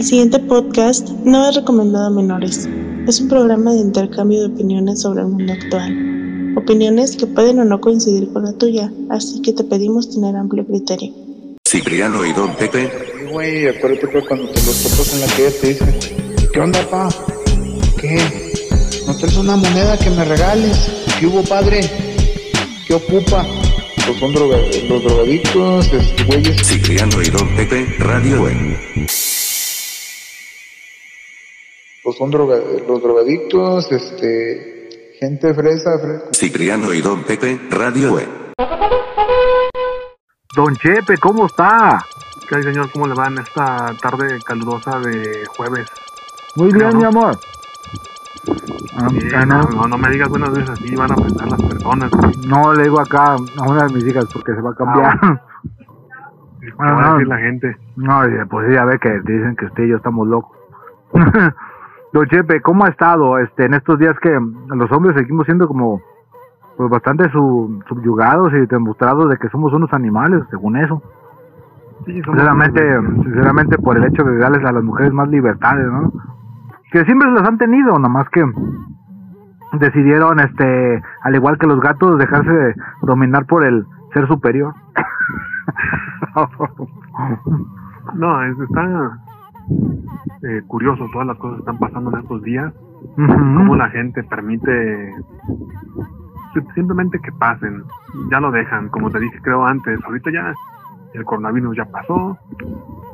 El siguiente podcast no es recomendado a menores. Es un programa de intercambio de opiniones sobre el mundo actual. Opiniones que pueden o no coincidir con la tuya, así que te pedimos tener amplio criterio. Cipriano y Don Pepe. Güey, acuérdate que cuando te los topas en la calle te dicen, ¿qué onda, pa? ¿Qué? ¿No traes una moneda que me regales? ¿Qué hubo, padre? ¿Qué ocupa? Pues son droga los drogadictos, este, güeyes. Cipriano y Don Pepe, Radio Web. Pues son droga los drogadictos, este, gente fresa, fresco. Cipriano y Don Pepe, Radio Web. Don Chepe, ¿cómo está? ¿Qué hay, señor? ¿Cómo le va en esta tarde calurosa de jueves? Muy bien, Ajá. mi amor. Ah, Sí, ah, no, no, no, no me digas buenas veces así, van a pensar las personas. no le digo acá a una de mis hijas porque se va a cambiar. ¿Qué Ah, va a no. decir la gente? No, pues sí, ya ve que dicen que usted y yo estamos locos. Don Chepe, ¿cómo ha estado este en estos días que los hombres seguimos siendo como pues bastante su- subyugados y demostrados de que somos unos animales, según eso? Sí, Sinceramente, sinceramente por el hecho de darles a las mujeres más libertades, ¿no? Que siempre las han tenido, nomás que decidieron, este, al igual que los gatos, dejarse dominar por el ser superior. No, es, está eh, curioso todas las cosas que están pasando en estos días. Ujú. Cómo la gente permite si- simplemente que pasen. Ya lo dejan, como te dije creo antes. Ahorita ya el coronavirus ya pasó.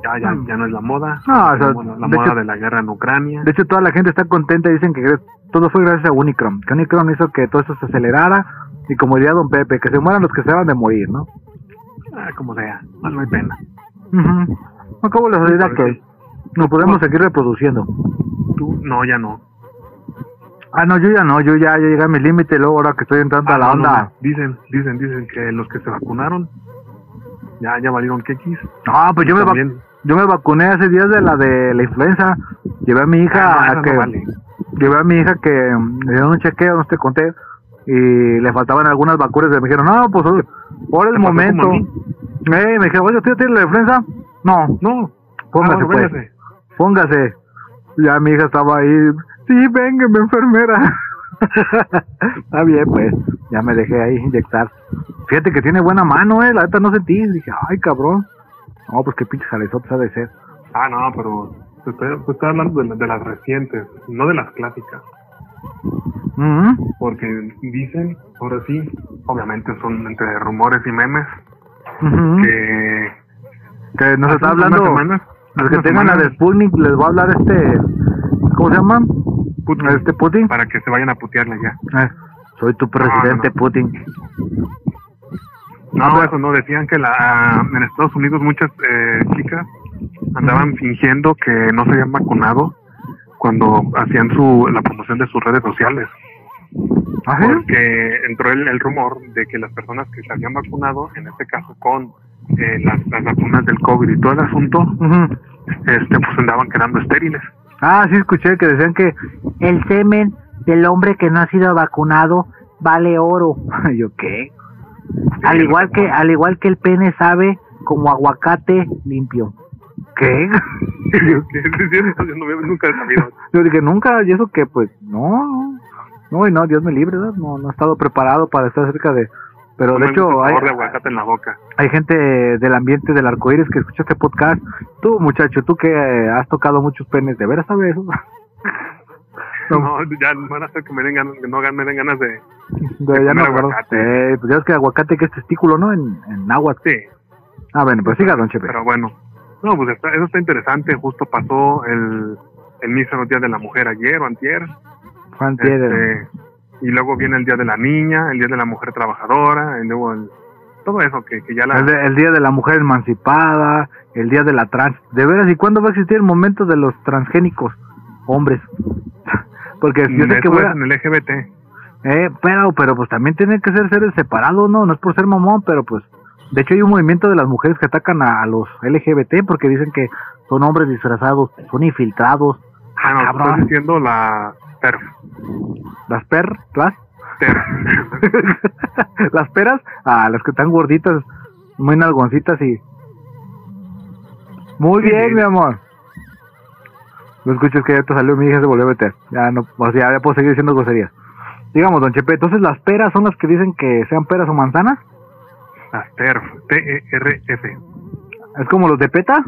Ya, ya, ya no es la moda. No, o sea, Como la, la de moda hecho- de la guerra en Ucrania. De hecho, toda la gente está contenta y dicen que todo fue gracias a Unicron. Que Unicron hizo que todo esto se acelerara y como diría Don Pepe, que se mueran los que se van de morir, ¿no? Ah, como sea, no, no hay pena. Acabo la que no podemos seguir reproduciendo. Tú, no, ya no. Ah, no, yo ya no, yo ya, ya llegué a mi límite, luego ahora que estoy entrando a Ah, la no, no, onda. no. Dicen, dicen, dicen que los que se vacunaron ya, ya valieron quequis. No, pues yo me, También. yo me vacuné hace días de la de la influenza. Llevé a mi hija Ah, no, a que vale. llevé a mi hija que le dieron un chequeo, no te conté, y le faltaban algunas vacunas. Y me dijeron, no, pues es el ¿Te pasó momento. a? Eh, me dijeron, oye, ¿usted tiene la influenza? No, No, póngase, Ah, bueno, pues. Póngase. Ya mi hija estaba ahí, sí, véngame, enfermera. Está bien, pues, ya me dejé ahí inyectar. Fíjate que tiene buena mano, eh, la neta no sentí. Dije, ay, cabrón. No, pues qué pinche jalezote ha de ser. Ah, no, pero te estoy hablando de, de las recientes, no de las clásicas. Ujú. Porque dicen, ahora sí, obviamente son entre rumores y memes, Ujú. que Que nos hace está hablando. semanas- Los que tengan la de Sputnik les va a hablar este. ¿Cómo se llama? Putin, Este Putin. para que se vayan a putearle ya. Eh, soy tu presidente, no, no. Putin. No, eso no, decían que la, en Estados Unidos muchas eh, chicas andaban fingiendo que no se habían vacunado cuando hacían su la promoción de sus redes sociales. ¿Ah? Porque entró el, el rumor de que las personas que se habían vacunado, en este caso con eh, las, las vacunas del COVID y todo el asunto, Ujú. este pues andaban quedando estériles. Ah, sí, escuché que decían que el semen del hombre que no ha sido vacunado vale oro. ¿Yo qué? Al igual que al igual que el pene sabe como aguacate limpio. ¿Qué? Yo, yo no nunca he sabido. Yo dije, nunca, y eso que pues, no, no, y no, Dios me libre, ¿verdad? No, no he estado preparado para estar cerca de... Pero No de hecho, hay, de aguacate en la boca. hay gente del ambiente del arcoíris que escucha este podcast. Tú, muchacho, tú que eh, has tocado muchos penes, ¿de veras sabes eso? No, ya van a hacer que me den ganas, que no me den ganas de... De- ya aguacate. Eh, pues ya es que aguacate que es testículo, ¿no? En, en náhuatl. Sí, Ah, bueno, pues siga, don Chepe. pero bueno. No, pues está, eso está interesante. Justo pasó el, el mísero Día de la Mujer ayer o antier. Juan Tiede. Este, y luego viene el Día de la Niña, el Día de la Mujer Trabajadora, y luego el, todo eso que, que ya la... El, día de la mujer emancipada, el día de la trans. De veras, ¿y cuándo va a existir el momento de los transgénicos hombres? Porque yo sé que voy es a- en el LGBT. Eh, pero, pero pues también tienen que ser seres separados, ¿no? No es por ser mamón, pero pues... De hecho hay un movimiento de las mujeres que atacan a, a los LGBT porque dicen que son hombres disfrazados, son infiltrados. Ah, no, estoy diciendo la TERF. Las per, las, TERF. las peras, ah, las que están gorditas, muy nalgoncitas y... Muy Sí, bien, sí. mi amor. No escuches que ya te salió mi hija se volvió a meter. Ya no, o sea, ya puedo seguir diciendo groserías. Digamos, don Chepe, entonces las peras son las que dicen que sean peras o manzanas. Las TERF, T-E-R-F. Es como los de PETA.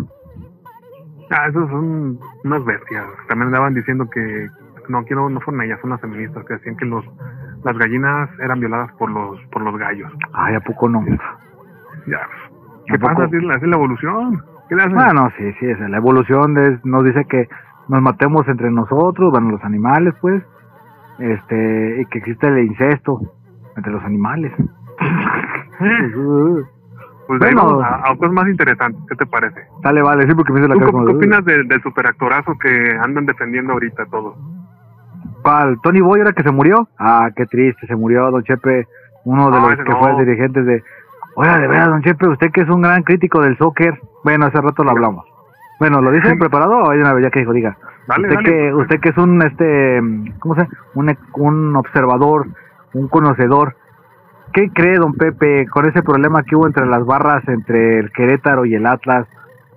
Ah, esos son unas bestias. También andaban diciendo que no quiero no fueron ellas, son las feministas que decían que los las gallinas eran violadas por los por los gallos. Ay, ¿a poco no? Ya. ¿Qué pasa? Es la, es la evolución. ¿Qué le? Bueno, sí, sí, es la evolución de, nos dice que nos matemos entre nosotros, bueno, los animales, pues, este, y que existe el incesto entre los animales. pues bueno. vamos a, a cosas más interesantes. ¿Qué te parece? Dale, vale, sí, porque me hizo la ¿Tú qué opinas del, del superactorazo que andan defendiendo ahorita todos? ¿Cuál? ¿Tony Boy era que se murió? Ah, qué triste, se murió Don Chepe, uno de No, los que no. fue dirigentes de... Oiga, de verdad, Don Chepe, usted que es un gran crítico del soccer. Bueno, hace rato lo hablamos. Bueno, ¿lo dice preparado o hay una vez ya que dijo, diga? Dale, usted dale. que usted que es un este cómo se un, un observador un conocedor qué cree don Pepe con ese problema que hubo entre las barras entre el Querétaro y el Atlas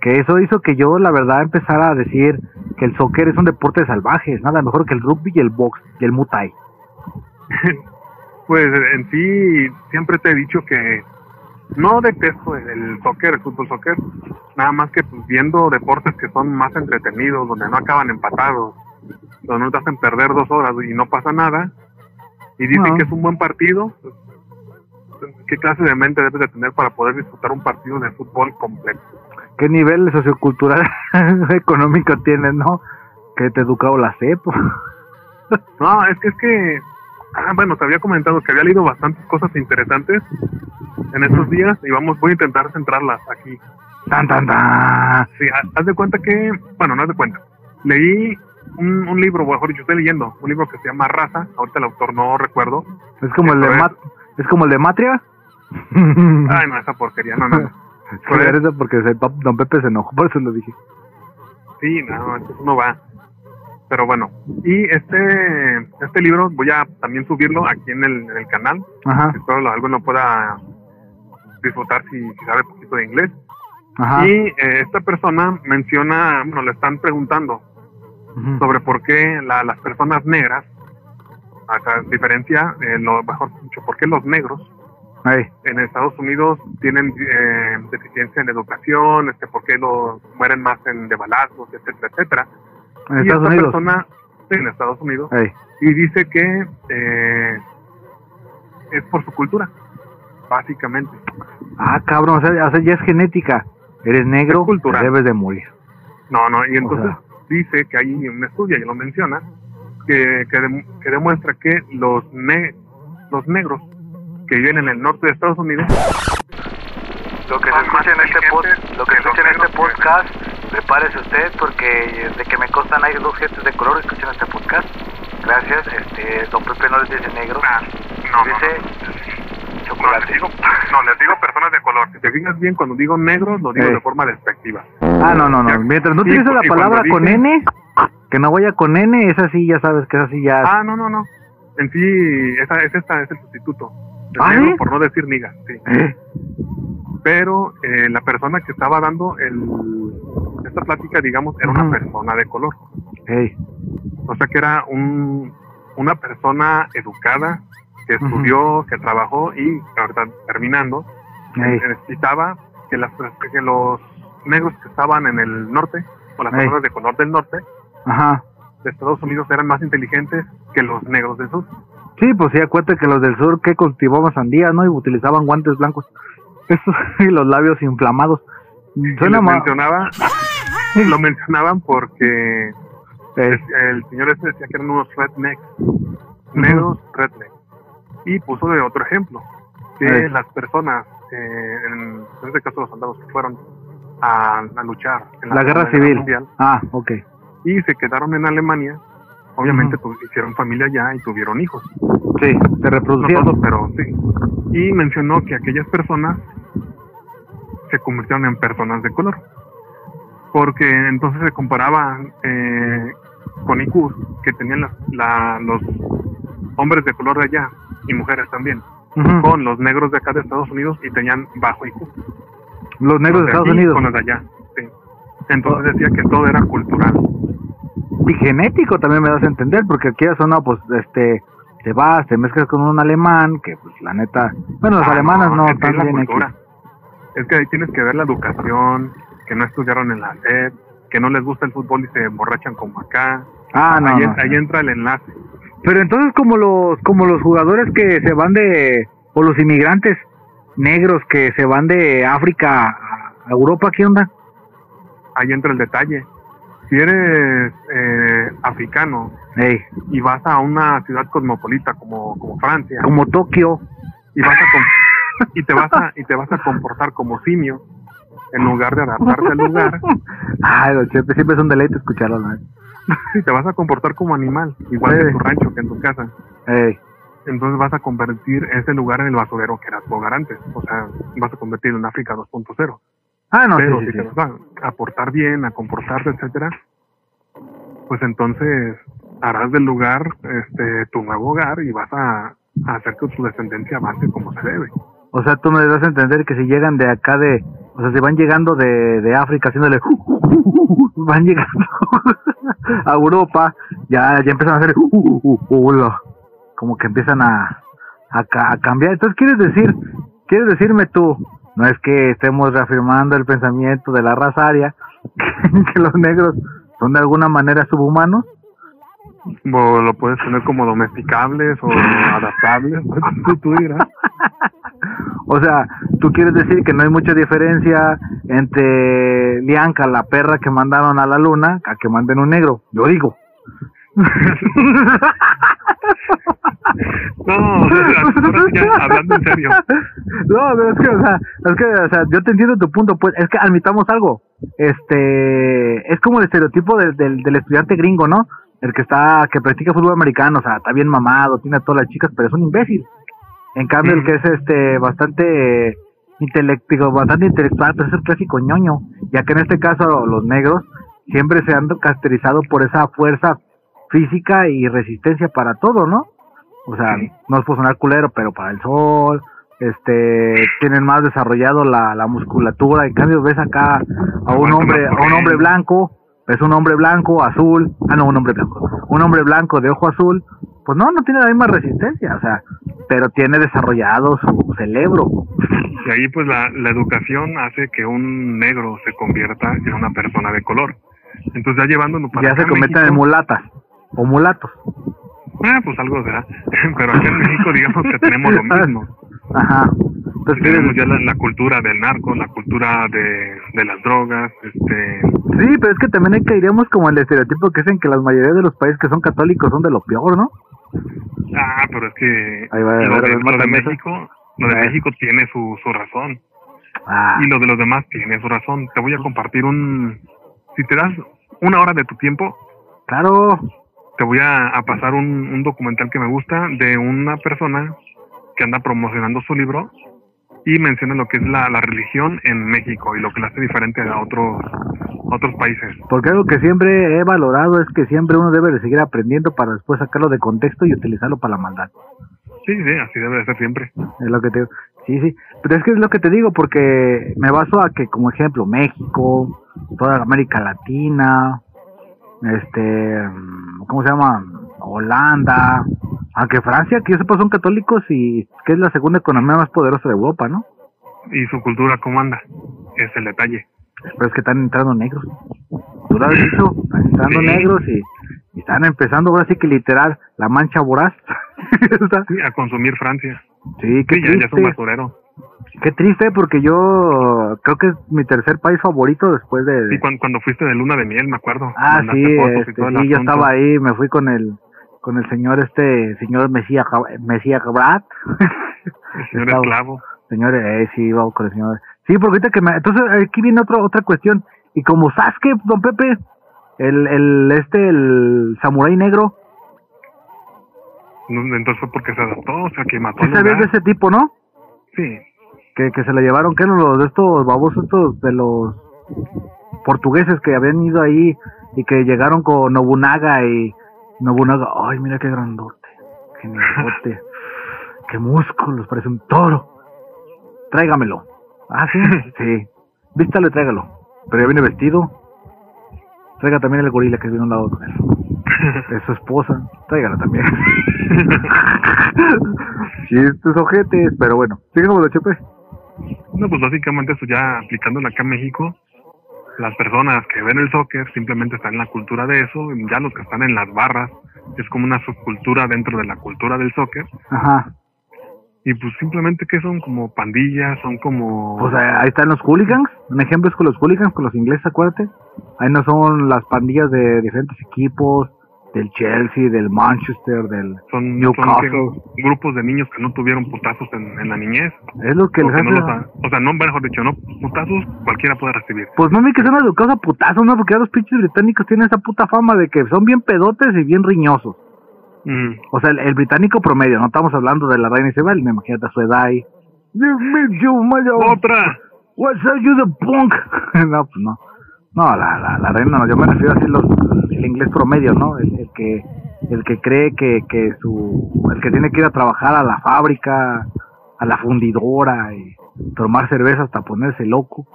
que eso hizo que yo la verdad empezara a decir que el soccer es un deporte de salvajes nada mejor que el rugby y el box y el muay thai Pues en sí siempre te he dicho que no detesto el, el soccer, el fútbol soccer, nada más que pues, viendo deportes que son más entretenidos, donde no acaban empatados, donde no te hacen perder dos horas y no pasa nada, y dicen No. que es un buen partido, pues, ¿qué clase de mente debes de tener para poder disfrutar un partido de fútbol completo? Qué nivel sociocultural económico tienes no que te educado la CEP No, es que es que, ah, bueno, te había comentado que había leído bastantes cosas interesantes en estos días y vamos, voy a intentar centrarlas aquí. tan tan tan Sí, ha- haz de cuenta que, bueno, no haz de cuenta. Leí un, un libro, mejor dicho, estoy leyendo un libro que se llama Raza. Ahorita el autor no recuerdo. es como el de es. Es como el de Matria Ay, no, esa porquería, no, no. no. Por eso porque se- don Pepe se enojó, por eso lo dije. Sí, no, eso no va. Pero bueno, y este este libro voy a también subirlo aquí en el, en el canal. Ajá, Espero lo- alguien lo pueda disfrutar si, si sabe poquito de inglés. ajá. Y eh, esta persona menciona, bueno, le están preguntando ujú. sobre por qué la- las personas negras, sea, diferencia, eh, lo mejor dicho, por qué los negros En Estados Unidos tienen eh, deficiencia en educación, este, por qué los mueren más en, de balazos, etcétera, etcétera. en y Estados esta Unidos. persona, en Estados Unidos, y dice que eh, es por su cultura, básicamente. Ah, cabrón, o sea, o sea, ya es genética. Eres negro, te debes de morir. No, no, y entonces sea. dice que hay un estudio, y lo menciona, que, que, dem- que demuestra que los, ne los negros que viven en el norte de Estados Unidos Lo que se escucha en este, pod, lo que escucha en este podcast, prepárese usted porque de que me constan hay dos gentes de color que escuchan este podcast. Gracias, este, don Pepe no les dice negro, Ah, no, no, dice no, les chocolate. digo, no, les digo personas de color. Si te fijas bien, cuando digo negro, lo digo Eh. de forma despectiva. Ah, no, no, no. Ya. Mientras no utilices la palabra con N, que no vaya con N, esa sí, ya sabes que esa sí ya. Ah, no, no, no. En sí, esa, es esta es el sustituto. El ¿Ah, negro, por no decir niga, sí. ¿Eh? Pero eh, la persona que estaba dando el, esta plática, digamos, era una persona de color. Ey, O sea que era un, una persona educada, que estudió, que trabajó y ahorita terminando, ey. necesitaba que, las, que los negros que estaban en el norte, o las personas de color del norte, Ajá. de Estados Unidos eran más inteligentes que los negros del sur. Sí, pues sí, acuérdate que los del sur que cultivaban sandía, ¿no? Y utilizaban guantes blancos. Eso, y los labios inflamados. Suena ma- mencionaba, lo mencionaban porque el señor este decía que eran unos rednecks, negros rednecks. Y puso de otro ejemplo, que las personas, eh, en, en este caso los soldados que fueron a, a luchar en la guerra civil. Mundial Ah, ok. y se quedaron en Alemania, obviamente tu- hicieron familia allá y tuvieron hijos. Sí, se No todos, pero sí. Y mencionó que aquellas personas se convirtieron en personas de color. Porque entonces se comparaba eh, con IQ que tenían las- la- los hombres de color de allá y mujeres también, con los negros de acá de Estados Unidos y tenían bajo IQ. Los negros Los de Estados Unidos. Con los de allá, sí. Entonces decía que todo era cultural. Y genético también me das a entender, porque aquí eso no, pues este, te vas, te mezclas con un alemán, que pues la neta, bueno, las Ah, alemanas no, que es están bien aquí. Es que ahí tienes que ver la educación, que no estudiaron en la SED, que no les gusta el fútbol y se emborrachan como acá. Ah, no, ahí, no. ahí entra el enlace. Pero entonces como los como los jugadores que se van de o los inmigrantes negros que se van de África a Europa, ¿qué onda? Ahí entra el detalle. Si eres eh, africano y vas a una ciudad cosmopolita como, como Francia como Tokio. y vas a y te vas a y te vas a comportar como simio en lugar de adaptarte al lugar Ay, don Chepe, siempre es un deleite escucharlo, ¿no? te vas a comportar como animal igual que en tu rancho que en tu casa. Entonces vas a convertir ese lugar en el basurero que era tu hogar antes o sea vas a convertir en África 2.0 Ah, no, pero sí, si sí, te sí. vas a, a portar bien a comportarte etcétera pues entonces harás del lugar este tu nuevo hogar y vas a, a hacer que tu descendencia avance como se debe O sea, tú me das a entender que si llegan de acá de, o sea, si van llegando de, de África haciéndole, van llegando a Europa, ya, ya empiezan a hacer, como que empiezan a, a, a cambiar. Entonces, ¿quieres decir, quieres decirme tú, no es que estemos reafirmando el pensamiento de la raza aria, que los negros son de alguna manera subhumanos? O lo puedes tener como domesticables o adaptables, tú, tú dirás. O sea, tú quieres decir que no hay mucha diferencia entre Lianca, la perra que mandaron a la luna, a que manden un negro. Yo digo. No, o sea, sí ya, hablando en serio. No, pero es que, o sea, es que, o sea, yo te entiendo tu punto, pues, es que admitamos algo. Este, es como el estereotipo del, del, del estudiante gringo, ¿no? El que está, que practica fútbol americano, o sea, está bien mamado, tiene a todas las chicas, pero es un imbécil. En cambio, el que es este bastante intelectual, bastante intelectual, pues es el clásico ñoño, ya que en este caso los negros siempre se han caracterizado por esa fuerza física y resistencia para todo, ¿no? O sea, Sí. no es por sonar culero, pero para el sol, este, tienen más desarrollado la, la musculatura, en cambio ves acá a un hombre, a un hombre blanco, ves un hombre blanco, azul, ah no, un hombre blanco, un hombre blanco de ojo azul, pues no, no tiene la misma resistencia, o sea, pero tiene desarrollado su cerebro. Y ahí pues la, la educación hace que un negro se convierta en una persona de color. Entonces ya llevándolo para ya se acá en mulatas o mulatos. ah, pues algo será. Pero aquí en México digamos que tenemos lo mismo. Ajá. Entonces, Tenemos ¿quieres- ya la, la cultura del narco, la cultura de, de las drogas, este... Sí, pero es que también hay que iríamos como el estereotipo que dicen que la mayoría de los países que son católicos son de lo peor, ¿no? Ah, pero es que Ahí va, lo ver, de, lo de. México, lo de ver. México tiene su, su razón. Ah, Y lo de los demás tiene su razón. Te voy a compartir un... Si te das una hora de tu tiempo, claro. Te voy a, a pasar un, un documental que me gusta de una persona que anda promocionando su libro y menciona lo que es la, la religión en México y lo que la hace diferente a otros, otros países. Porque algo que siempre he valorado es que siempre uno debe de seguir aprendiendo para después sacarlo de contexto y utilizarlo para la maldad. Sí, sí, así debe de ser siempre. Es lo que te Sí, sí. Pero es que es lo que te digo porque me baso a que, como ejemplo, México, toda América Latina, este, ¿cómo se llama? Holanda, aunque Francia, que yo sepa, son católicos y que es la segunda economía más poderosa de Europa, ¿no? Y su cultura, ¿cómo anda? Es el detalle. Pero es que están entrando negros. Tú lo has dicho, están entrando Sí. negros y, y están empezando ahora sí que literal la mancha voraz. Sí, a consumir Francia. sí, Sí, ya, ya es un basurero. Qué triste porque yo creo que es mi tercer país favorito después de... Sí, cuando, cuando fuiste de luna de miel, me acuerdo. Ah, sí, este, sí, yo estaba ahí, me fui con el con el señor este, señor Mesías Brad. El señor Estaba- esclavo. Señor, eh, sí, iba con el señor. Sí, porque ahorita que me... Entonces, aquí viene otra otra cuestión. Y como Sasuke, don Pepe, el, el este, el samurái negro, Entonces fue porque se adaptó, o sea, que mató ¿sí al sabías de ese tipo, no? Sí, Que, que se le llevaron, que eran los de estos babosos estos de los portugueses que habían ido ahí y que llegaron con Nobunaga y Nobunaga, ay, mira qué grandote, qué grandote, qué músculos, parece un toro. Tráigamelo. Ah, sí, sí. Vístalo y tráigalo. Pero ya viene vestido. Traiga también el gorila que viene a un lado con él. Es su esposa. Tráigala también. Chistes ojetes, pero bueno. Sigamos, Chepe. No, pues básicamente eso ya aplicándolo acá en México, las personas que ven el soccer simplemente están en la cultura de eso, ya los que están en las barras, es como una subcultura dentro de la cultura del soccer, Ajá. y pues simplemente que son como pandillas, son como... Pues ahí están los hooligans. Un ejemplo es con los hooligans, con los ingleses, acuérdate. Ahí no son las pandillas de diferentes equipos, del Chelsea, del Manchester, del son, Newcastle. son grupos de niños que no tuvieron putazos en, en la niñez. Es lo que o, les no hace... los ha- o sea, no, mejor dicho, no putazos cualquiera puede recibir. Pues no me que sean educados a putazos, ¿no? Porque ya los pinches británicos tienen esa puta fama de que son bien pedotes y bien riñosos. Mm. O sea, el, el británico promedio, no estamos hablando de la reina Isabel, me imagino a su edad y... Otra. What's up, you the punk? no, pues no. No, la, la, la reina, no, yo me refiero así los, el inglés promedio, ¿no? El, que el que cree que, que su... El que tiene que ir a trabajar a la fábrica, a la fundidora y tomar cerveza hasta ponerse loco.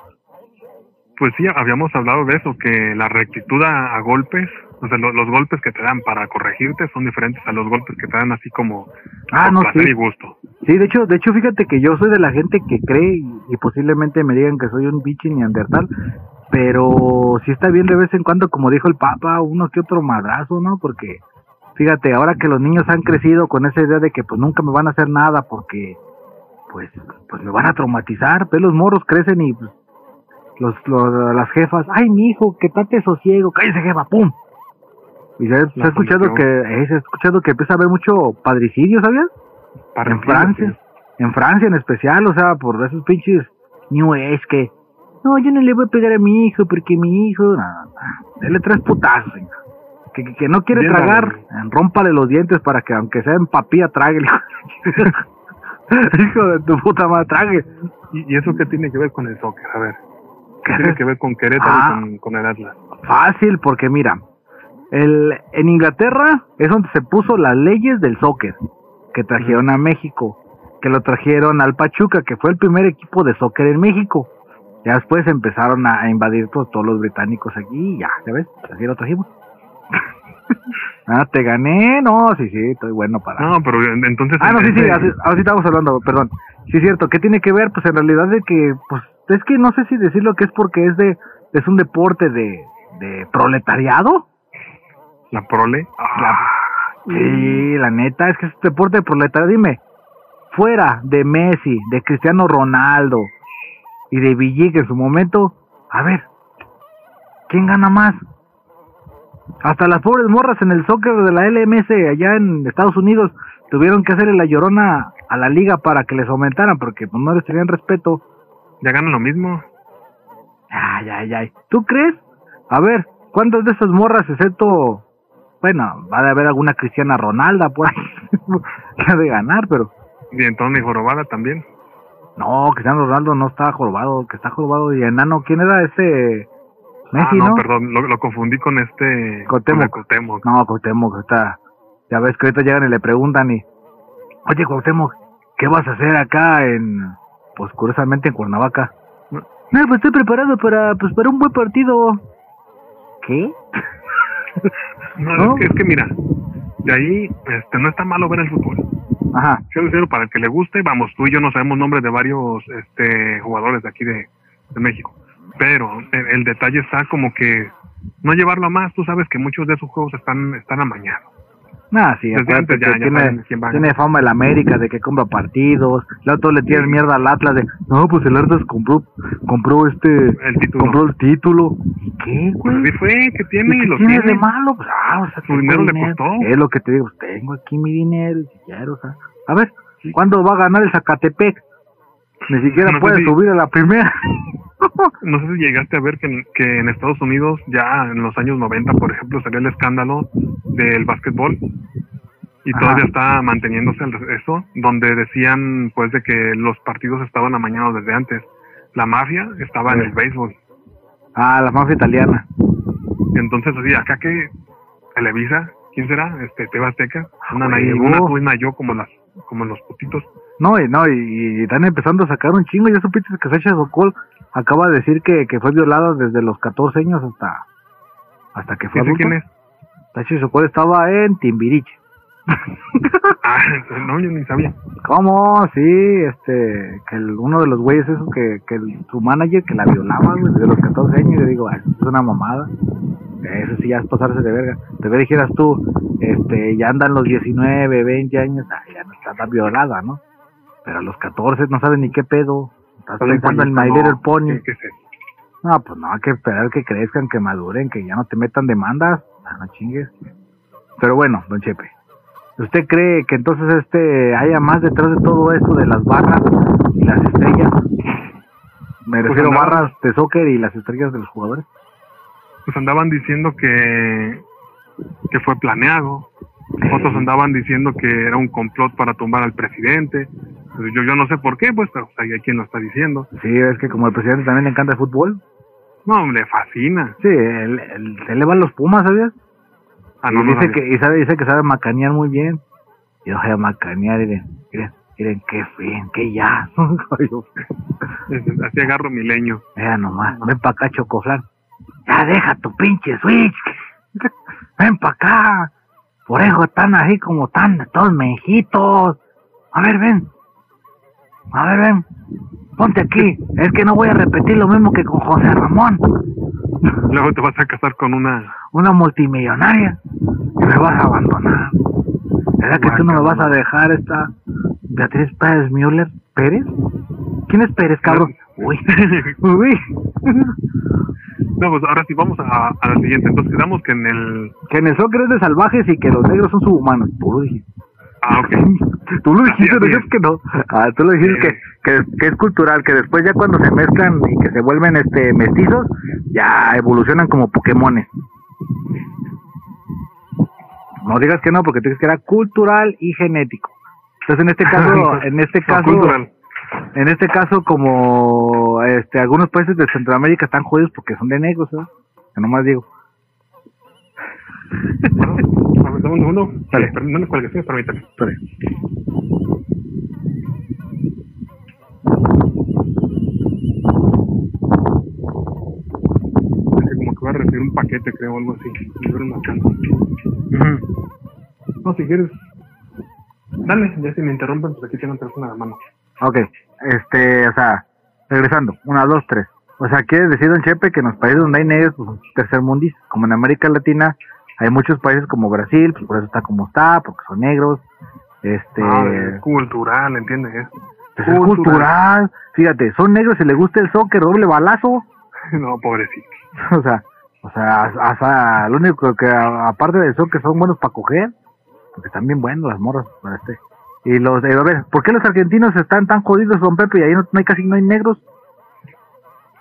Pues sí, habíamos hablado de eso, que la rectitud a, a golpes, o sea, lo- los golpes que te dan para corregirte son diferentes a los golpes que te dan así como Ah, no, placer sí. y gusto. Sí, de hecho, de hecho, fíjate que yo soy de la gente que cree y, y posiblemente me digan que soy un bichi neandertal, pero sí está bien de vez en cuando, como dijo el Papa, uno que otro madrazo, ¿no? Porque fíjate, ahora que los niños han crecido con esa idea de que pues nunca me van a hacer nada porque pues pues me van a traumatizar, pues los morros crecen y pues, los, los las jefas, ay mi hijo, que tate sosiego, cállese jefa, pum. Y se, ha- se ha La escuchado que eh, se ha escuchado que empieza a haber mucho padricidio, ¿sabías? En Francia, en Francia en especial, o sea, por esos pinches New que, no, yo no le voy a pegar a mi hijo porque mi hijo, no, no, dele tres putazos, señor. que, que, que no quiere Bien, tragar, dale. eh, rómpale los dientes para que aunque sea en papilla trague, el hijo. hijo de tu puta madre, trague. ¿Y, y eso qué tiene que ver con el soccer? A ver, ¿qué ¿Qué tiene que ver con Querétaro Ah. y con, con el Atlas? Fácil, porque mira, el, en Inglaterra es donde se puso las leyes del soccer que trajeron a México, que lo trajeron al Pachuca, que fue el primer equipo de soccer en México. Ya después empezaron a, invadir todos los británicos aquí y ya, ¿ya ves? Así lo trajimos. ah, te gané, no, sí, sí, estoy bueno para... No, pero en- entonces... Ah, no, sí, sí, ese- así, así estamos hablando, perdón. Sí, es cierto. ¿Qué tiene que ver? Pues en realidad de que, pues, es que no sé si decirlo que es porque es de, es un deporte de, de proletariado. La prole. Ah, Sí, la neta, es que es un deporte de proletariado. Dime, fuera de Messi, de Cristiano Ronaldo y de Villique en su momento, a ver, ¿quién gana más? Hasta las pobres morras en el soccer de la LMS allá en Estados Unidos tuvieron que hacerle la llorona a la liga para que les aumentaran porque pues, no les tenían respeto. ya ganan lo mismo. Ay, ay, ay. ¿Tú crees? A ver, ¿cuántas de esas morras, excepto, bueno, va a haber alguna Cristiana Ronalda por ahí que ha de ganar, pero Y entonces Jorobada también. no, Cristiano Ronaldo no está jorobado, que está jorobado y enano. ¿Quién era ese? ah, Messi, no, ¿no? perdón, lo, lo confundí con este... Cuauhtémoc. con Cuauhtémoc. No, Cuauhtémoc está. Ya ves que ahorita llegan y le preguntan y, oye Cuauhtémoc, ¿qué vas a hacer acá en, pues curiosamente en Cuernavaca? No, pues estoy preparado para, pues para un buen partido. ¿Qué? No, ¿No? Es, que, es que mira, de ahí este, no está malo ver el fútbol. Ajá. Sincero, para el que le guste, vamos, tú y yo no sabemos nombres de varios este, jugadores de aquí de, de México. Pero el, el detalle está como que no llevarlo a más, tú sabes que muchos de esos juegos están, están amañados. Ah, sí, antes ya- tiene, tiene fama el América de que compra partidos. Luego todos le tiran mierda al Atlas de, no, pues el Atlas compró, compró este, El título. compró el título. ¿Y qué, tiene y qué lo tiene tiene. de malo? Pues, ah, o sea, Su tengo dinero le dinero. costó. Es lo que te digo, pues, tengo aquí mi dinero, o sea. A ver, ¿cuándo va a ganar el Zacatepec? Ni siquiera No puede si- subir a la primera. No sé si llegaste a ver que en, que en Estados Unidos, ya en los años 90, por ejemplo, salió el escándalo del básquetbol y Ajá. todavía está manteniéndose eso, donde decían pues de que los partidos estaban amañados desde antes. La mafia estaba en Sí. el béisbol. Ah, la mafia italiana. Entonces, así, acá que Televisa, ¿quién será? Este, TV Azteca, andan ahí, una tú y una yo como las, como los putitos. No, y no, y, y están empezando a sacar un chingo. Ya supiste que Sasha Sokol acaba de decir que, que fue violada desde los 14 años hasta Hasta que fue ¿Ese adulto. quién es? Tachi Socorro estaba en Timbiriche. Ah, no, yo ni sabía. ¿Cómo? Sí, este, que el- uno de los güeyes esos que, que el- su manager que la violaba, güey, desde los 14 años, yo digo, "Ah, eso es una mamada. Eso sí ya es pasarse de verga. Te ve dijeras tú, este, ya andan los 19, 20 años, ah, ya no está tan violada, ¿no? Pero a los 14 no saben ni qué pedo. Estás Está bien pensando en My Little ¿no? Pony. ¿Qué- qué es eso? No, pues no, hay que esperar que crezcan, que maduren, que ya no te metan demandas. Ah, no chingues. Pero bueno, don Chepe, ¿usted cree que entonces este haya más detrás de todo esto de las barras y las estrellas? Me Pues refiero a andaba- barras de soccer y las estrellas de los jugadores. Pues andaban diciendo que, que fue planeado. Otros andaban diciendo que era un complot para tumbar al presidente. Pues yo, yo no sé por qué, pues, pero pues, hay quien lo está diciendo. Sí, es que como el presidente también le encanta el fútbol. No, le fascina. Sí, él, él, él le va a los Pumas, ¿sabías? Ah, y no, dice que y sabe, dice que sabe macanear muy bien. Y yo voy a macanear, miren, miren, miren qué fin, qué ya. Así agarro mi leño. Mira nomás, ven pa' acá, Chocoflan. Ya deja tu pinche Switch. Ven pa' acá. Por eso están así como están de todos mejitos. A ver, ven. A ver, ven. Ponte aquí. Es que no voy a repetir lo mismo que con José Ramón. Luego te vas a casar con una... Una multimillonaria. Y me vas a abandonar. ¿Verdad que tú no me vas a dejar esta Beatriz Pérez Müller? ¿Pérez? ¿Quién es Pérez, cabrón? Uy. Uy. No, pues ahora sí vamos a, a la siguiente. Entonces quedamos que en el... Que en el soccer es de salvajes y que los negros son subhumanos. Dijiste. Ah, ok. Tú lo dijiste, no es. que no. Ah, tú lo dijiste que, que, que es cultural, que después ya cuando se mezclan y que se vuelven este mestizos, ya evolucionan como Pokémones. No digas que no, porque tú dices que era cultural y genético. Entonces en este caso, en este caso, cultural. en este caso como este algunos países de Centroamérica están jodidos porque son de negros, ¿eh? Que nomás digo. Bueno, un segundo. Dale. Eh, per- No me cuelgues, permítame. Que como que voy a recibir un paquete, creo, algo así. Duele una. No, si quieres... Dale, ya si me interrumpen, pues aquí tengo el teléfono a la mano. Ok, este, o sea, regresando, una, dos, tres. O sea, quiere decir, don Chepe, que en los países donde hay negros, pues son tercermundistas. Como en América Latina, hay muchos países como Brasil, pues por eso está como está, porque son negros. Este, Ah, es cultural, ¿entiendes? Es- pues es cultural. Fíjate, son negros y les gusta el soccer, doble balazo. No, pobrecito. o sea, o sea, hasta lo único que, aparte del soccer, son buenos para coger, porque están bien buenos las morras para este. Y los, eh, a ver, ¿por qué los argentinos están tan jodidos, don Pepe, y ahí no, no hay casi no hay negros?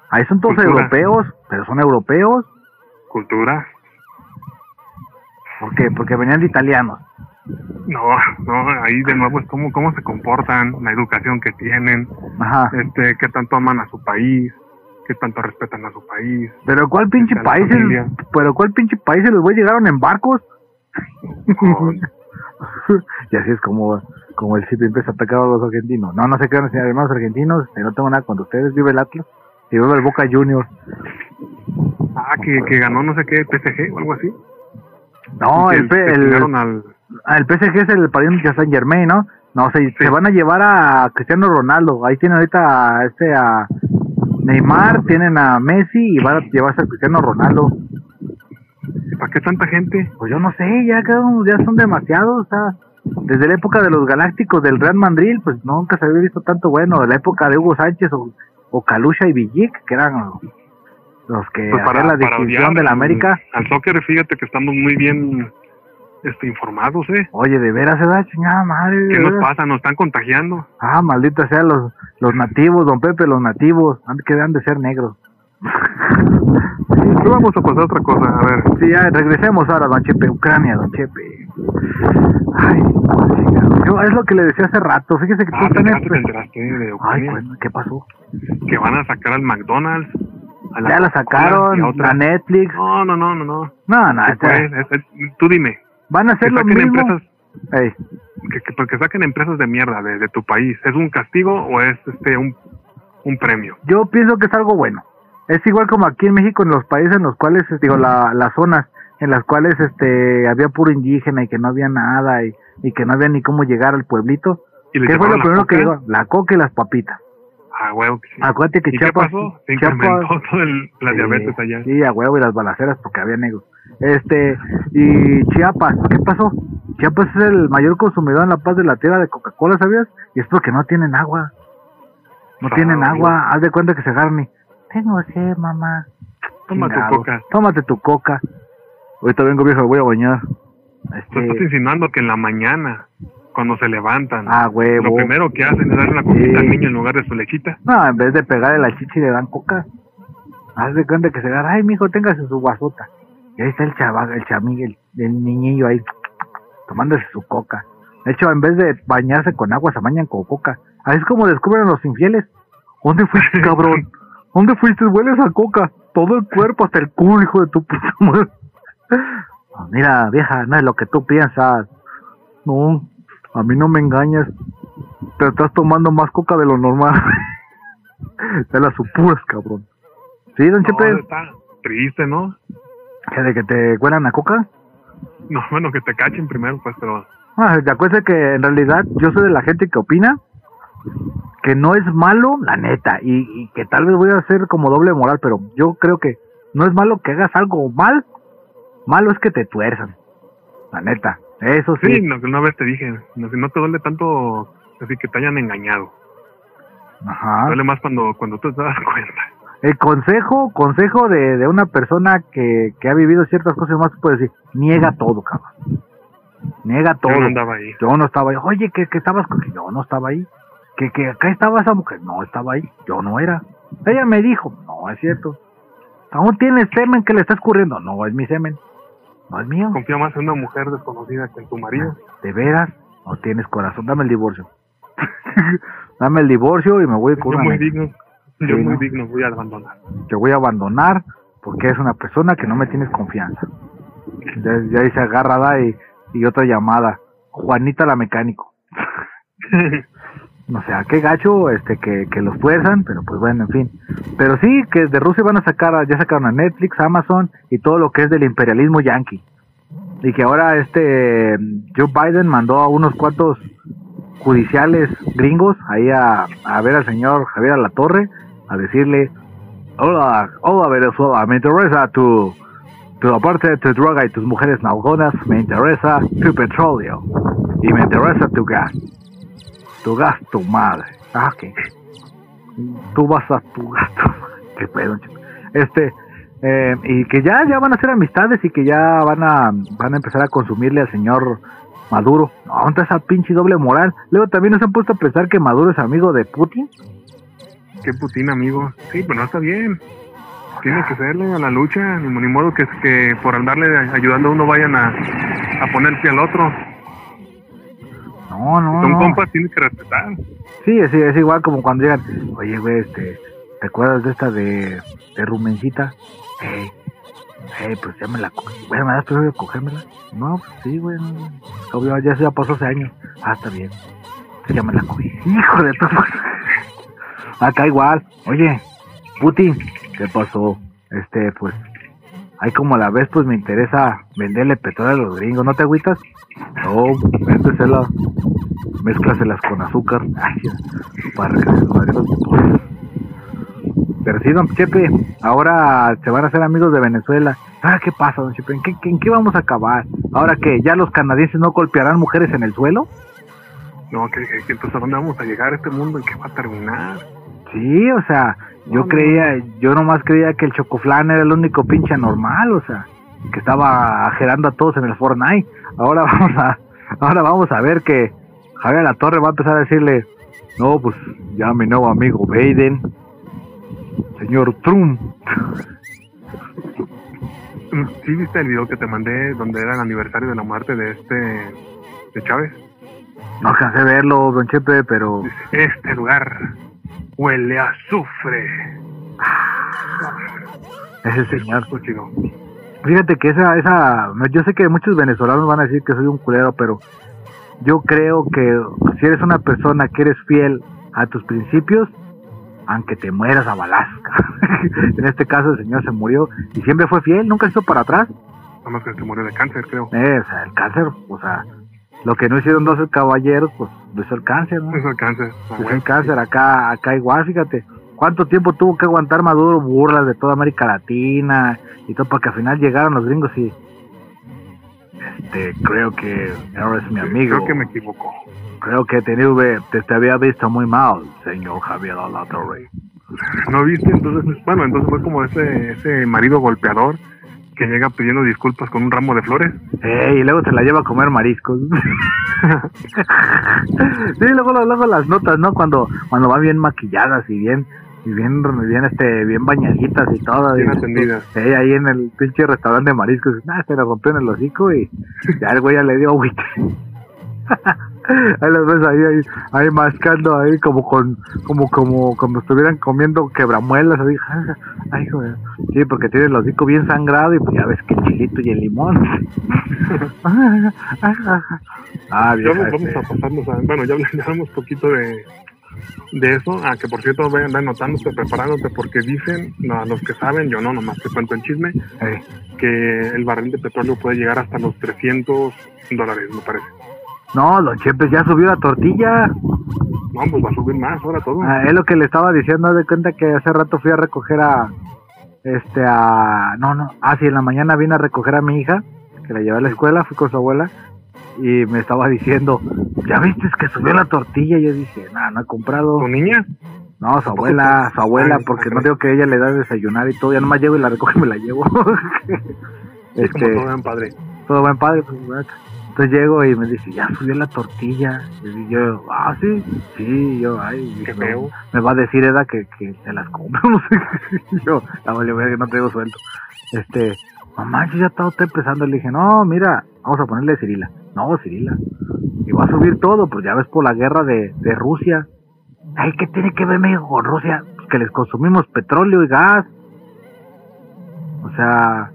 Ahí son todos Cultura. europeos, pero son europeos. Cultura. ¿Por qué? Porque venían de italianos. No, no, ahí de nuevo es cómo, cómo se comportan, la educación que tienen, Ajá. este, qué tanto aman a su país, qué tanto respetan a su país. Pero ¿cuál pinche la país? familia. Pero ¿cuál pinche país los güeyes llegaron en barcos? Y así es como, como el siempre empieza a atacar a los argentinos. No, no se crean, señores hermanos argentinos, este, no tengo nada contra ustedes, vive el Atlas y vive el Boca Juniors. Ah, que, que ganó no sé qué, PSG o algo así. No, el, el, chingaron al... el PSG es el Paris Saint Germain, ¿no? No, se, se van a llevar a Cristiano Ronaldo. Ahí tienen ahorita a este a Neymar, tienen a Messi y van a llevarse a Cristiano Ronaldo. ¿Para qué tanta gente? Pues yo no sé, ya, ya son demasiados, o sea, desde la época de los Galácticos del Real Madrid, pues nunca se había visto tanto bueno, de la época de Hugo Sánchez o, o Kalusha y Villic, que eran los que Pues la distinción de la al- América. Al soccer, fíjate que estamos muy bien este, informados, ¿eh? Oye, de veras da chingada madre. ¿Qué nos pasa? Nos están contagiando. Ah, maldita sea los, los nativos, don Pepe, los nativos, que han de ser negros. Pero vamos a pasar a otra cosa, a ver. Sí, ya regresemos ahora, don Chepe, Ucrania, don Chepe. Ay. Yo, es lo que le decía hace rato, fíjese que tú Ah, te estás en enteraste, te enteraste de Ay, pues, ¿qué pasó? que van a sacar al McDonald's. A Ya la sacaron, a otra. a Netflix. No, no, no, no, no. No, no, pues, es- es- tú dime, van a hacer lo mismo. empresas, que, que, pues, que saquen empresas de mierda de, de tu país. ¿Es un castigo o es este un, un premio? yo pienso que es algo bueno. Es igual como aquí en México, en los países en los cuales, digo, la, las zonas en las cuales este había puro indígena y que no había nada y, y que no había ni cómo llegar al pueblito. ¿Y le ¿Qué fue lo primero que llegó? La coca y las papitas. Ah, huevo que sí. Acuérdate que ¿Y qué Chiapas, pasó? Se Chiapas- incrementó todo el, la Sí, diabetes allá. Sí, a huevo y las balaceras porque había negros. Este, y Chiapas, ¿qué pasó? Chiapas es el mayor consumidor en la paz de la tierra de Coca-Cola, ¿sabías? Y es porque no tienen agua. No Ah, tienen agua. Haz de cuenta que se agarran tengo sed, mamá. Toma tu coca. Tómate tu coca. Ahorita vengo viejo, voy a bañar. Tú Este, estás insinuando que en la mañana, cuando se levantan, ah, huevo. lo primero que hacen es darle una coquita Sí. al niño en lugar de su lechita. No, en vez de pegarle la chichi le dan coca. Haz de cuenta que se agarra, ay, mijo, téngase su guasota. Y ahí está el chaval, el chamiguel, el, el niñillo ahí, tomándose su coca. De hecho, en vez de bañarse con agua, se bañan con coca. Así es como descubren los infieles. ¿Dónde fuiste, cabrón? ¿Dónde fuiste? Hueles a coca. Todo el cuerpo, hasta el culo, hijo de tu puta madre. Mira, vieja, no es lo que tú piensas. No, a mí no me engañas. Te estás tomando más coca de lo normal. Te las supuras, cabrón. Sí, don No, Chepe, está triste, ¿no? ¿que de que te huelan a coca. No, bueno, que te cachen primero, pues, pero Ah, te acuerdas que en realidad yo soy de la gente que opina que no es malo, la neta, y, y que tal vez voy a hacer como doble moral, pero yo creo que no es malo que hagas algo mal, malo es que te tuerzan, la neta, eso sí. sí, no, una vez te dije, no, si no te duele tanto así que te hayan engañado. Ajá. Duele más cuando, cuando tú te das cuenta. El consejo, consejo de, de una persona que, que ha vivido ciertas cosas más, puede decir, niega todo, cabrón. Niega todo. Yo no andaba ahí. Yo no estaba ahí. Oye, que, que estabas con... Yo no estaba ahí. Que, que acá estaba esa mujer. No estaba ahí. Yo no era. Ella me dijo. No, es cierto. Aún tienes semen que le está escurriendo. No, es mi semen. No es mío. Confía más en una mujer desconocida que en tu marido. De veras, no tienes corazón. Dame el divorcio. Dame el divorcio y me voy con Yo una muy digno, yo Sí, muy ¿no? digno voy a abandonar. Te voy a abandonar porque es una persona que no me tienes confianza. Ya, ya dice agarrada y, y otra llamada. Juanita la mecánico. No sé, a qué gacho este que, que los fuerzan, pero pues bueno, en fin. Pero sí, que de Rusia van a sacar, ya sacaron a Netflix, Amazon y todo lo que es del imperialismo yanqui. Y que ahora este Joe Biden mandó a unos cuantos judiciales gringos ahí a, a ver al señor Javier Alatorre a decirle, hola, hola Venezuela, me interesa tu, tu aparte de tu droga y tus mujeres nalgonas, me interesa tu petróleo y me interesa tu gas. Tu gas, tu madre. Ah, que tú vas a tu gas, tu madre. Qué pedo, chico. Este, eh, y que ya, ya van a hacer amistades y que ya van a, van a empezar a consumirle al señor Maduro. No, ¿dónde está esa pinche doble moral? Luego también nos han puesto a pensar que Maduro es amigo de Putin. Qué putín, amigo. Sí, pero no está bien. Tiene que serle a la lucha, ni, modo que, que por andarle ayudando a uno vayan a, a poner pie al otro. No, no, Son no. compas, tienes que respetar. Sí, es, es igual como cuando llegan, oye, güey, este, ¿te acuerdas de esta de, de Rumencita? Hey, hey, pues ya me la cogí. Güey, ¿me das permiso de cogérmela? No, pues sí, güey, no, obvio, ya, ya pasó hace años. Ah, está bien. Pues ya me la cogí. Hijo de tu... Acá igual, oye, Putin, ¿qué pasó? Este, pues, ahí como la ves, pues me interesa venderle petróleo a los gringos, ¿no te agüitas? No, véndesela, mézclaselas con azúcar, ay, para que se madre los. Pero sí, don Chepe, ahora se van a hacer amigos de Venezuela. Ah, ¿qué pasa, don Chepe? ¿En qué, en qué vamos a acabar? ¿Ahora que ya los canadienses no golpearán mujeres en el suelo? No, que, que- entonces a dónde vamos a llegar a este mundo, en qué va a terminar. Sí, o sea, yo No, creía, yo nomás creía que el Chocoflan era el único pinche normal, o sea, que estaba ajerando a todos en el Fortnite. Ahora vamos a, ahora vamos a ver que Javier La Torre va a empezar a decirle, no, pues ya mi nuevo amigo Biden, señor Trump. ¿Sí viste el video que te mandé donde era el aniversario de la muerte de este, de Chávez? No alcancé verlo, don Chepe, pero este lugar huele a azufre. ese señor. Chido. Fíjate que esa, esa, yo sé que muchos venezolanos van a decir que soy un culero, pero yo creo que si eres una persona que eres fiel a tus principios, aunque te mueras a balasca. en este caso el señor se murió y siempre fue fiel, nunca hizo para atrás. Nada más que se murió de cáncer, creo. Eh, o sea, el cáncer, o sea, lo que no hicieron 12 caballeros, pues lo hizo el cáncer, ¿no? Eso es cáncer. Ah, Es bueno. el cáncer acá, acá igual, fíjate. ¿Cuánto tiempo tuvo que aguantar Maduro burlas de toda América Latina y todo para que al final llegaron los gringos y este creo que eres mi amigo. Creo que me equivoco. Creo que te, te, te había visto muy mal, señor Javier Alatorre. ¿No viste? Entonces, bueno, entonces fue como ese, ese marido golpeador que llega pidiendo disculpas con un ramo de flores. Y luego se la lleva a comer mariscos. sí, luego, luego las notas, ¿no? Cuando, cuando van bien maquilladas y bien, y bien, bien, este, bien bañaditas y todo. Bien atendidas. Ahí en el pinche restaurante de mariscos. Ah, se le rompió en el hocico y ya el güey ya le dio agüite. Ahí los ves ahí, ahí, ahí mascando ahí como con, como, como, como estuvieran comiendo quebramuelas, así, ay, güey. Sí, porque tiene el hocico bien sangrado y pues ya ves que el chilito y el limón. ah, vieja, vamos, vamos este, a pasarnos a, bueno, ya ya hablamos poquito de, de eso, a que por cierto vayan vayan notándote, preparándote, porque dicen, no, a los que saben, yo no, nomás te cuento el chisme, eh, que el barril de petróleo puede llegar hasta los 300 dólares, me parece. No, Don Chepes ya subió la tortilla. No, pues va a subir más ahora todo. Ah, es lo que le estaba diciendo, de cuenta que hace rato fui a recoger a, este, a, no, no, ah, sí, en la mañana vine a recoger a mi hija, que la llevé a la escuela, fui con su abuela, y me estaba diciendo, ¿ya viste que subió la tortilla? Y yo dije, no, no he comprado. ¿Tu niña? No, su abuela, su abuela, porque ay, no digo que ella le da de desayunar y todo, ya nomás llego y la recoge y me la llevo. Es como este, todo en padre. todo buen padre, pues. Entonces llego y me dice, ya subió la tortilla. Y yo, ah, sí, sí, yo, ay, Qué no, me va a decir Eda que, que se las compro, no sé. Y yo, la vale, verga, que no tengo sueldo. Este, mamá, yo ya estaba usted empezando. Le dije, no, mira, vamos a ponerle Cirila. No, Cirila. Y va a subir todo, pues ya ves por la guerra de, de Rusia. Ay, ¿qué tiene que ver México con Rusia? Pues que les consumimos petróleo y gas. O sea,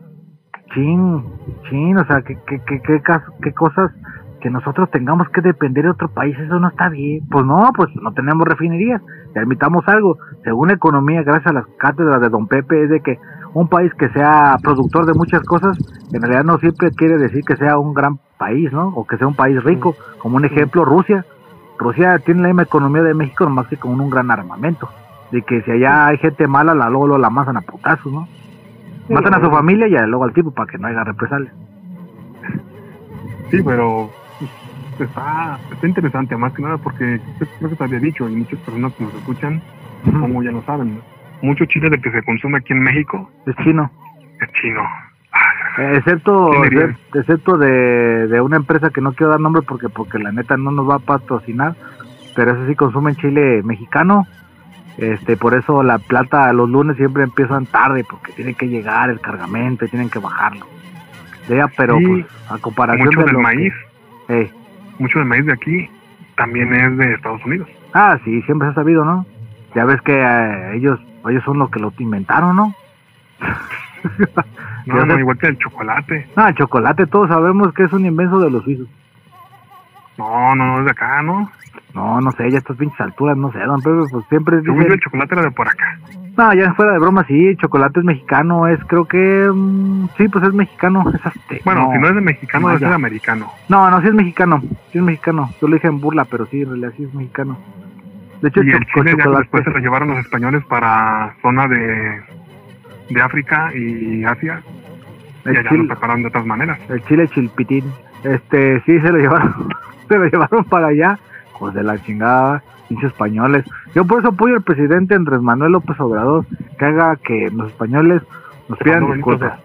chin, chin, o sea, ¿qué, qué, qué, qué, cosas que nosotros tengamos que depender de otro país, eso no está bien. Pues no, pues no tenemos refinerías, permitamos algo. Según economía, gracias a las cátedras de Don Pepe, es de que un país que sea productor de muchas cosas, en realidad no siempre quiere decir que sea un gran país, ¿no? O que sea un país rico. Como un ejemplo, Rusia. Rusia tiene la misma economía de México, nomás que con un gran armamento. De que si allá hay gente mala, la luego, la masan a putazos, ¿no? Matan a su familia y luego al tipo para que no haya represalias. Sí, pero pues, está, está interesante, más que nada porque creo que te había dicho y muchas personas que nos escuchan, como ya lo saben, ¿no? Mucho chile del que se consume aquí en México Es chino. es chino. Eh, excepto excepto, de, de una empresa que no quiero dar nombre porque porque la neta no nos va a patrocinar, pero eso sí consumen chile mexicano. Este, por eso la plata los lunes siempre empiezan tarde porque tiene que llegar el cargamento y tienen que bajarlo. Ya, pero pues, a comparación Mucho de del que- maíz, Eh, mucho del maíz de aquí también es de Estados Unidos. ah, sí, siempre se ha sabido, ¿no? Ya ves que eh, ellos ellos son los que lo inventaron, ¿no? No, no, igual que el chocolate. Ah, el chocolate todos sabemos que es un invento de los suizos. No, no, no es de acá, ¿no? No, no sé, ya estas pinches alturas, no sé, don Pepe, pues siempre dicen- yo, el chocolate era de por acá. No, ya fuera de broma, sí, chocolate es mexicano, es, creo que, mm, sí, pues es mexicano, es azteca. Bueno, si no es de mexicano, Maya. debe ser americano. No, no, sí es mexicano, sí es mexicano, yo lo dije en burla, pero sí, en realidad sí es mexicano. De hecho, Y el chile ya después se lo llevaron los españoles para zona de, de África y Asia. y allá lo prepararon de otras maneras. el chile chilpitín, este, sí, se lo llevaron, se lo llevaron para allá, pues de la chingada, pinches españoles. Yo por eso apoyo al presidente Andrés Manuel López Obrador, que haga que los españoles nos pidan disculpas.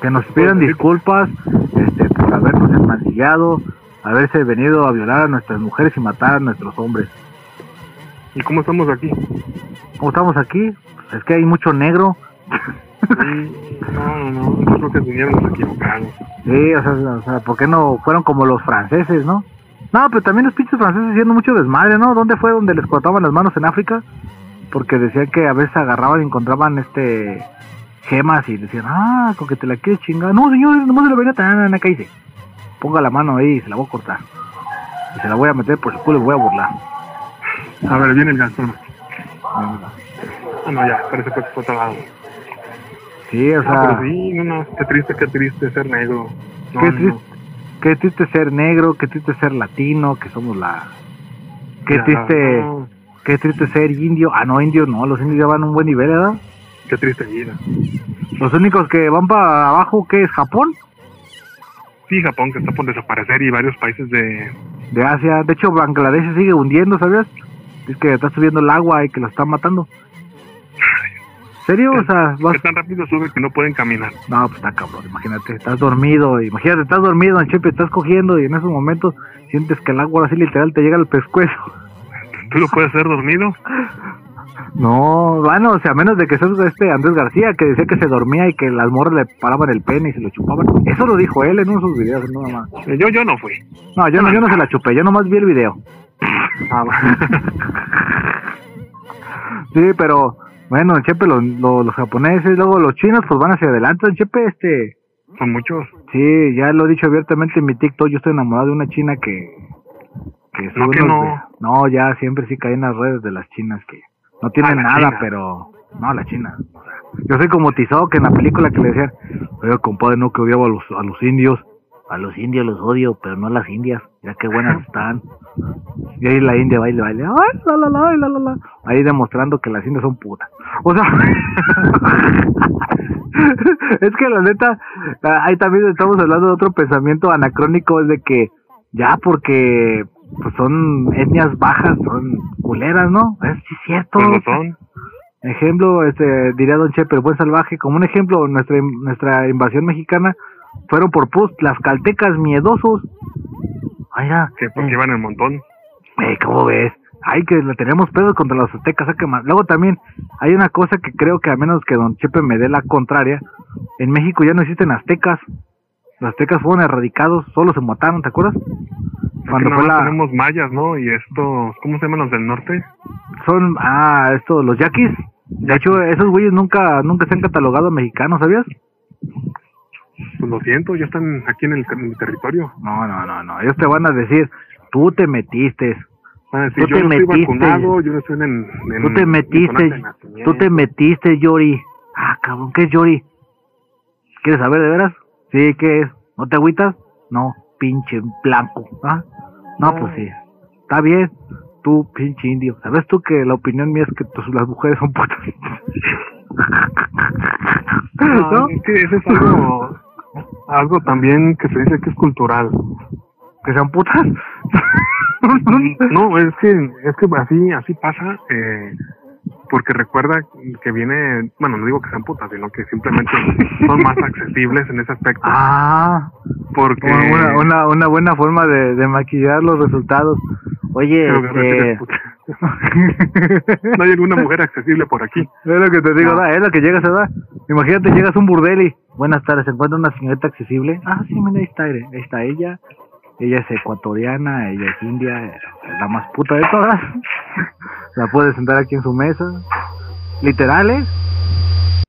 que nos pidan disculpas este, por habernos enmancillado, haberse venido a violar a nuestras mujeres y matar a nuestros hombres. ¿Y cómo estamos aquí? ¿Cómo estamos aquí? Es que hay mucho negro. Sí, no, no, no, yo creo que vinieron los equivocados. Sí, o sea, o sea, ¿por qué no fueron como los franceses, no? No, pero también los pinches franceses haciendo mucho desmadre, ¿no? ¿Dónde fue donde les cortaban las manos en África? Porque decían que a veces agarraban y encontraban este gemas y decían, ah, con que te la quieres chingar. No, señor, nomás se la venía tan acá dice. Ponga la mano ahí y se la voy a cortar. Y se la voy a meter por el culo y voy a burlar. A ver, viene el Gastón. Ah, no, ya, parece que fue otro lado. Sí, o Ah, sea, pero sí, no, no, qué triste, qué triste ser negro. No, qué no, triste, qué triste ser negro, qué triste ser latino, que somos la... Qué ya, triste, no, qué triste ser indio. Ah, no, indio no, los indios ya van a un buen nivel, ¿verdad? qué triste vida. Los únicos que van para abajo, ¿qué es? ¿Japón? Sí, Japón que está por desaparecer y varios países de... De Asia. De hecho, Bangladesh sigue hundiendo, ¿sabías? Es que está subiendo el agua y que lo están matando. ¿Serio? O sea, vas... que tan rápido sube que no pueden caminar. No, pues está cabrón, imagínate, estás dormido, imagínate, estás dormido, Chepe, estás cogiendo y en esos momentos sientes que el agua así literal te llega al pescuezo. ¿Tú lo puedes hacer dormido? No, bueno, o sea, a menos de que seas este Andrés García, que decía que se dormía y que las morras le paraban el pene y se lo chupaban. Eso lo dijo él en uno de sus videos, nada más. Eh, Yo, yo no fui. No, yo no, yo no se la chupé, yo nomás vi el video. Ah, Sí, pero, bueno, Chepe, los, los, los japoneses, luego los chinos, pues van hacia adelante, Chepe, este... Son muchos. Sí, ya lo he dicho abiertamente en mi TikTok, yo estoy enamorado de una china que... que No, que no. de- no, ya siempre sí caí en las redes de las chinas que no tienen Ah, nada, china. pero... No, la china. o sea, yo soy como Tizoc en la película que le decían, oye, compadre, no que odiaba a los, a los indios. A los indios los odio, pero no a las indias. Ya qué buenas están. Y ahí la india baile, baile. Ay, la, la, la, la, la, la. Ahí demostrando que las indias son putas. O sea, es que la neta, ah, ahí también estamos hablando de otro pensamiento anacrónico, es de que ya porque pues son etnias bajas, son culeras, ¿no? Es sí, cierto. Pues lo son. Ejemplo, este, diría Don Chepe, el buen salvaje, como un ejemplo, nuestra, nuestra invasión mexicana fueron por pus las caltecas miedosos. Ay, ya. Que porque eh, iban en montón. eh, ¿cómo ves? Ay, que le tenemos pedos contra los aztecas, más. Luego también hay una cosa que creo que a menos que Don Chepe me dé la contraria, en México ya no existen aztecas. Los aztecas fueron erradicados, solo se mataron, ¿te acuerdas? Cuando Cuando fue la... tenemos mayas, ¿no? Y estos, ¿cómo se llaman los del norte? Son, ah, esto, los yaquis. De hecho, esos güeyes nunca, nunca se han catalogado mexicanos, ¿sabías? Pues lo siento, ya están aquí en el, en mi territorio. No, no, no, no. Ellos te van a decir, tú te metiste, sí, Tú yo te no estoy metiste. vacunado, yo no estoy en... en tú te metiste, tú te metiste, Yori. Ah, cabrón, ¿qué es Yori? ¿Quieres saber de veras? Sí, ¿qué es? ¿No te agüitas? No, pinche blanco. ¿Ah? No, pues sí. Está bien. Tú, pinche indio. ¿Sabes tú que la opinión mía es que pues, las mujeres son putas? No, ¿No? es que eso es algo, algo también que se dice que es cultural. ¿Que sean putas? No, es que, es que así, así pasa, eh, porque recuerda que viene, bueno, no digo que sean putas, sino que simplemente son más accesibles en ese aspecto. ah, porque una, una, una buena forma de, de maquillar los resultados. Oye, Pero no hay alguna mujer accesible por aquí. Es lo que te digo, No. da, es lo que llegas a dar. Imagínate, llegas a un burdel y, buenas tardes, ¿se encuentra una señorita accesible? Ah, sí, mira, ahí está, ahí está ella. Ella es ecuatoriana, ella es india, la más puta de todas. La puedes sentar aquí en su mesa. Literal, ¿eh?